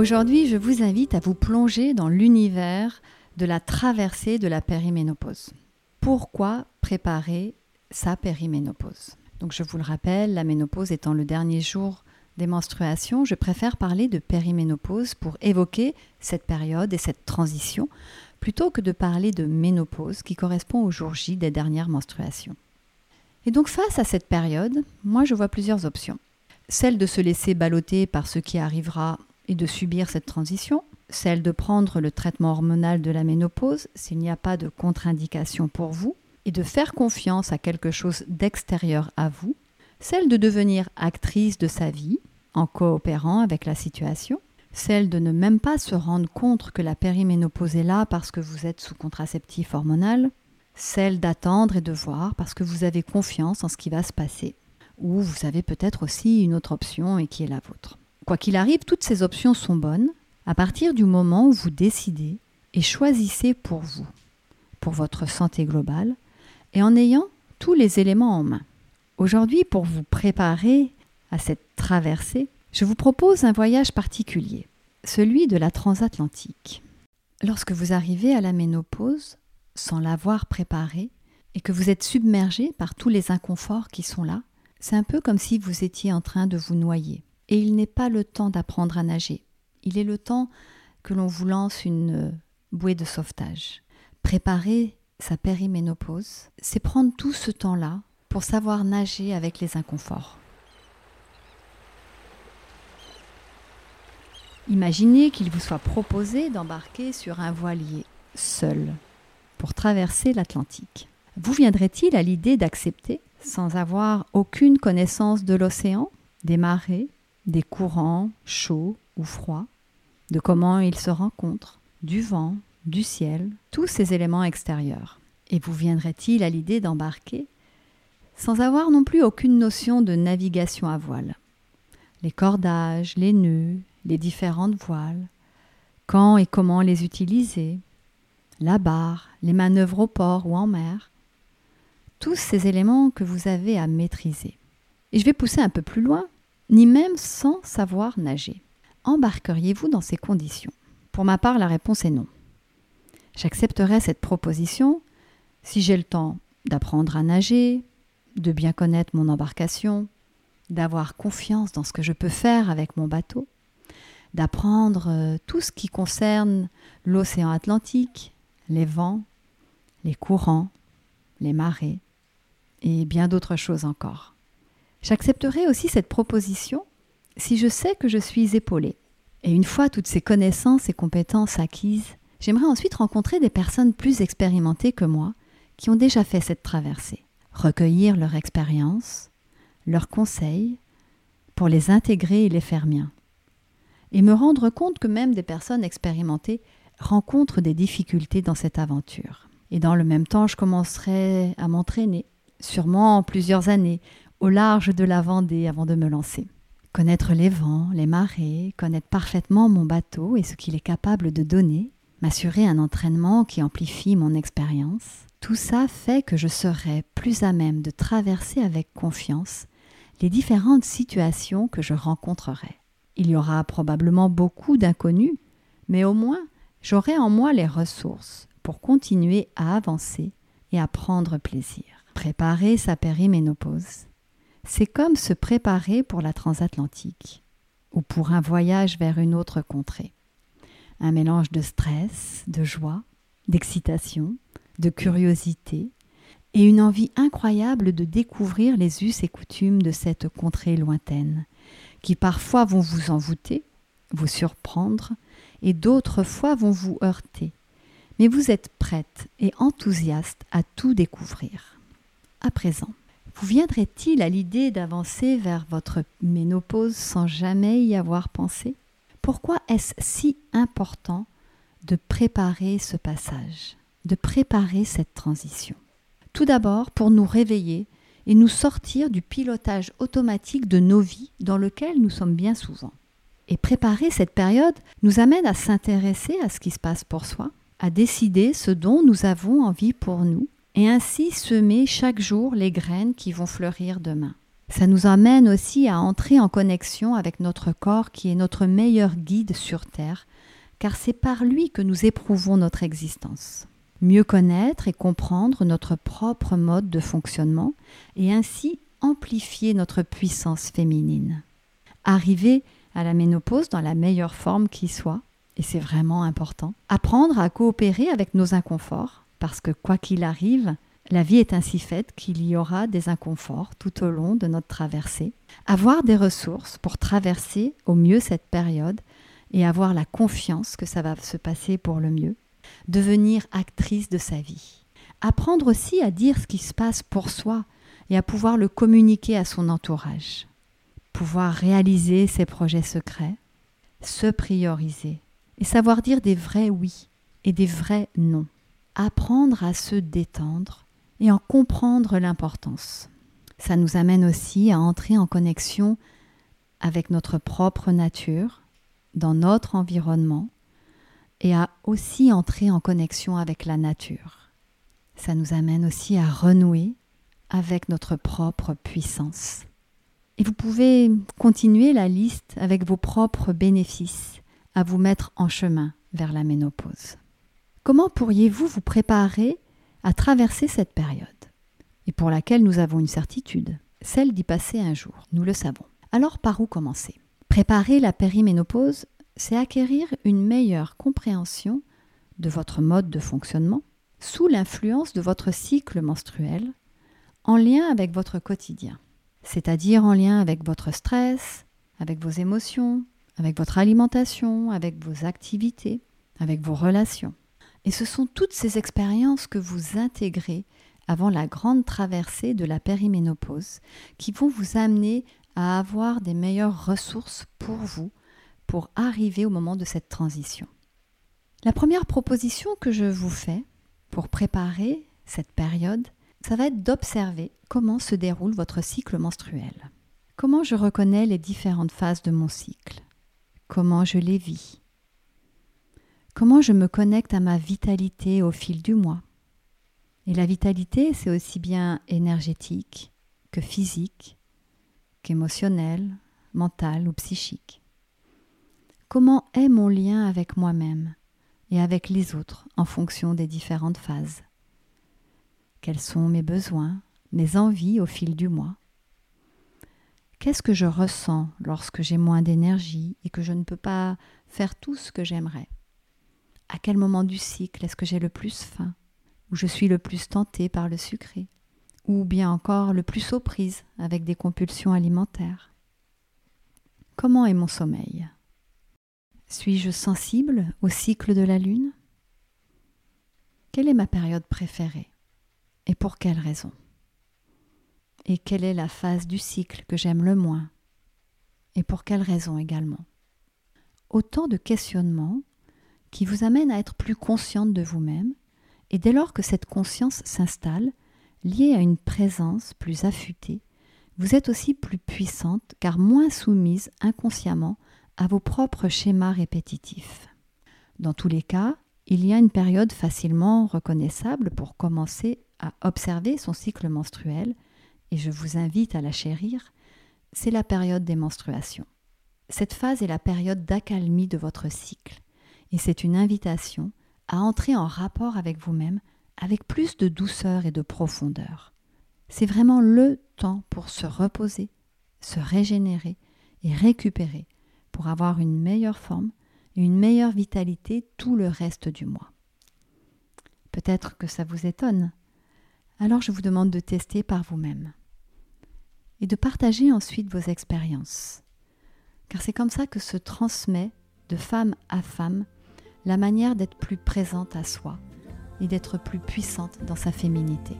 Aujourd'hui, je vous invite à vous plonger dans l'univers de la traversée de la périménopause. Pourquoi préparer sa périménopause? Donc je vous le rappelle, la ménopause étant le dernier jour des menstruations, je préfère parler de périménopause pour évoquer cette période et cette transition plutôt que de parler de ménopause qui correspond au jour J des dernières menstruations. Et donc face à cette période, moi je vois plusieurs options. Celle de se laisser balloter par ce qui arrivera et de subir cette transition, celle de prendre le traitement hormonal de la ménopause s'il n'y a pas de contre-indication pour vous, et de faire confiance à quelque chose d'extérieur à vous, celle de devenir actrice de sa vie en coopérant avec la situation, celle de ne même pas se rendre compte que la périménopause est là parce que vous êtes sous contraceptif hormonal, celle d'attendre et de voir parce que vous avez confiance en ce qui va se passer, ou vous avez peut-être aussi une autre option et qui est la vôtre. Quoi qu'il arrive, toutes ces options sont bonnes à partir du moment où vous décidez et choisissez pour vous, pour votre santé globale, et en ayant tous les éléments en main. Aujourd'hui, pour vous préparer à cette traversée, je vous propose un voyage particulier, celui de la transatlantique. Lorsque vous arrivez à la ménopause, sans l'avoir préparée, et que vous êtes submergé par tous les inconforts qui sont là, c'est un peu comme si vous étiez en train de vous noyer. Et il n'est pas le temps d'apprendre à nager. Il est le temps que l'on vous lance une bouée de sauvetage. Préparer sa périménopause, c'est prendre tout ce temps-là pour savoir nager avec les inconforts. Imaginez qu'il vous soit proposé d'embarquer sur un voilier seul pour traverser l'Atlantique. Vous viendrait-il à l'idée d'accepter, sans avoir aucune connaissance de l'océan, des marées, des courants chauds ou froids, de comment ils se rencontrent, du vent, du ciel, tous ces éléments extérieurs. Et vous viendrait-il à l'idée d'embarquer sans avoir non plus aucune notion de navigation à voile? Les cordages, les nœuds, les différentes voiles, quand et comment les utiliser, la barre, les manœuvres au port ou en mer, tous ces éléments que vous avez à maîtriser. Et je vais pousser un peu plus loin ni même sans savoir nager. Embarqueriez-vous dans ces conditions? Pour ma part, la réponse est non. J'accepterai cette proposition si j'ai le temps d'apprendre à nager, de bien connaître mon embarcation, d'avoir confiance dans ce que je peux faire avec mon bateau, d'apprendre euh, tout ce qui concerne l'océan Atlantique, les vents, les courants, les marées et bien d'autres choses encore. J'accepterai aussi cette proposition si je sais que je suis épaulée. Et une fois toutes ces connaissances et compétences acquises, j'aimerais ensuite rencontrer des personnes plus expérimentées que moi qui ont déjà fait cette traversée, recueillir leur expérience, leurs conseils, pour les intégrer et les faire miens. Et me rendre compte que même des personnes expérimentées rencontrent des difficultés dans cette aventure. Et dans le même temps, je commencerai à m'entraîner, sûrement en plusieurs années, au large de la Vendée avant de me lancer. Connaître les vents, les marées, connaître parfaitement mon bateau et ce qu'il est capable de donner, m'assurer un entraînement qui amplifie mon expérience, tout ça fait que je serai plus à même de traverser avec confiance les différentes situations que je rencontrerai. Il y aura probablement beaucoup d'inconnus, mais au moins j'aurai en moi les ressources pour continuer à avancer et à prendre plaisir. Préparer sa périménopause, c'est comme se préparer pour la transatlantique ou pour un voyage vers une autre contrée. Un mélange de stress, de joie, d'excitation, de curiosité et une envie incroyable de découvrir les us et coutumes de cette contrée lointaine, qui parfois vont vous envoûter, vous surprendre, et d'autres fois vont vous heurter. Mais vous êtes prête et enthousiaste à tout découvrir. À présent, vous viendrait-il à l'idée d'avancer vers votre ménopause sans jamais y avoir pensé? Pourquoi est-ce si important de préparer ce passage, de préparer cette transition? Tout d'abord pour nous réveiller et nous sortir du pilotage automatique de nos vies dans lequel nous sommes bien souvent. Et préparer cette période nous amène à s'intéresser à ce qui se passe pour soi, à décider ce dont nous avons envie pour nous, et ainsi semer chaque jour les graines qui vont fleurir demain. Ça nous amène aussi à entrer en connexion avec notre corps qui est notre meilleur guide sur Terre, car c'est par lui que nous éprouvons notre existence. Mieux connaître et comprendre notre propre mode de fonctionnement et ainsi amplifier notre puissance féminine. Arriver à la ménopause dans la meilleure forme qui soit, et c'est vraiment important. Apprendre à coopérer avec nos inconforts, parce que quoi qu'il arrive, la vie est ainsi faite qu'il y aura des inconforts tout au long de notre traversée. Avoir des ressources pour traverser au mieux cette période et avoir la confiance que ça va se passer pour le mieux. Devenir actrice de sa vie. Apprendre aussi à dire ce qui se passe pour soi et à pouvoir le communiquer à son entourage. Pouvoir réaliser ses projets secrets, se prioriser et savoir dire des vrais oui et des vrais non. Apprendre à se détendre et en comprendre l'importance. Ça nous amène aussi à entrer en connexion avec notre propre nature, dans notre environnement, et à aussi entrer en connexion avec la nature. Ça nous amène aussi à renouer avec notre propre puissance. Et vous pouvez continuer la liste avec vos propres bénéfices à vous mettre en chemin vers la ménopause. Comment pourriez-vous vous préparer à traverser cette période, et pour laquelle nous avons une certitude, celle d'y passer un jour, nous le savons. Alors par où commencer? Préparer la périménopause, c'est acquérir une meilleure compréhension de votre mode de fonctionnement sous l'influence de votre cycle menstruel en lien avec votre quotidien, c'est-à-dire en lien avec votre stress, avec vos émotions, avec votre alimentation, avec vos activités, avec vos relations. Et ce sont toutes ces expériences que vous intégrez avant la grande traversée de la périménopause qui vont vous amener à avoir des meilleures ressources pour vous pour arriver au moment de cette transition. La première proposition que je vous fais pour préparer cette période, ça va être d'observer comment se déroule votre cycle menstruel. Comment je reconnais les différentes phases de mon cycle? Comment je les vis? Comment je me connecte à ma vitalité au fil du mois. Et la vitalité, c'est aussi bien énergétique que physique, qu'émotionnel, mental ou psychique. Comment est mon lien avec moi-même et avec les autres en fonction des différentes phases? Quels sont mes besoins, mes envies au fil du mois? Qu'est-ce que je ressens lorsque j'ai moins d'énergie et que je ne peux pas faire tout ce que j'aimerais? À quel moment du cycle est-ce que j'ai le plus faim Ou je suis le plus tenté par le sucré Ou bien encore le plus aux prises avec des compulsions alimentaires? Comment est mon sommeil? Suis-je sensible au cycle de la Lune? Quelle est ma période préférée? Et pour quelle raison? Et quelle est la phase du cycle que j'aime le moins? Et pour quelle raison également? Autant de questionnements qui vous amène à être plus consciente de vous-même, et dès lors que cette conscience s'installe, liée à une présence plus affûtée, vous êtes aussi plus puissante car moins soumise inconsciemment à vos propres schémas répétitifs. Dans tous les cas, il y a une période facilement reconnaissable pour commencer à observer son cycle menstruel, et je vous invite à la chérir, c'est la période des menstruations. Cette phase est la période d'accalmie de votre cycle et c'est une invitation à entrer en rapport avec vous-même avec plus de douceur et de profondeur. C'est vraiment le temps pour se reposer, se régénérer et récupérer pour avoir une meilleure forme et une meilleure vitalité tout le reste du mois. Peut-être que ça vous étonne. Alors je vous demande de tester par vous-même et de partager ensuite vos expériences. Car c'est comme ça que se transmet de femme à femme la manière d'être plus présente à soi et d'être plus puissante dans sa féminité.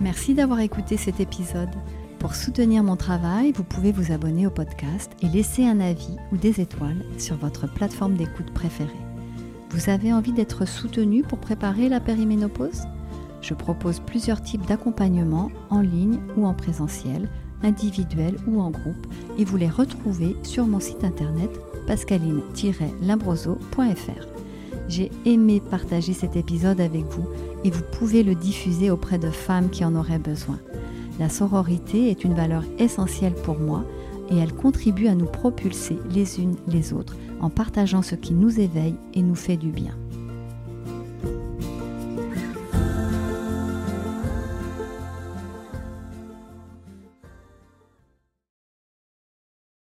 Merci d'avoir écouté cet épisode Pour soutenir mon travail, vous pouvez vous abonner au podcast et laisser un avis ou des étoiles sur votre plateforme d'écoute préférée. Vous avez envie d'être soutenu pour préparer la périménopause? Je propose plusieurs types d'accompagnement en ligne ou en présentiel, individuel ou en groupe, et vous les retrouvez sur mon site internet J'ai aimé partager cet épisode avec vous et vous pouvez le diffuser auprès de femmes qui en auraient besoin. La sororité est une valeur essentielle pour moi et elle contribue à nous propulser les unes les autres en partageant ce qui nous éveille et nous fait du bien.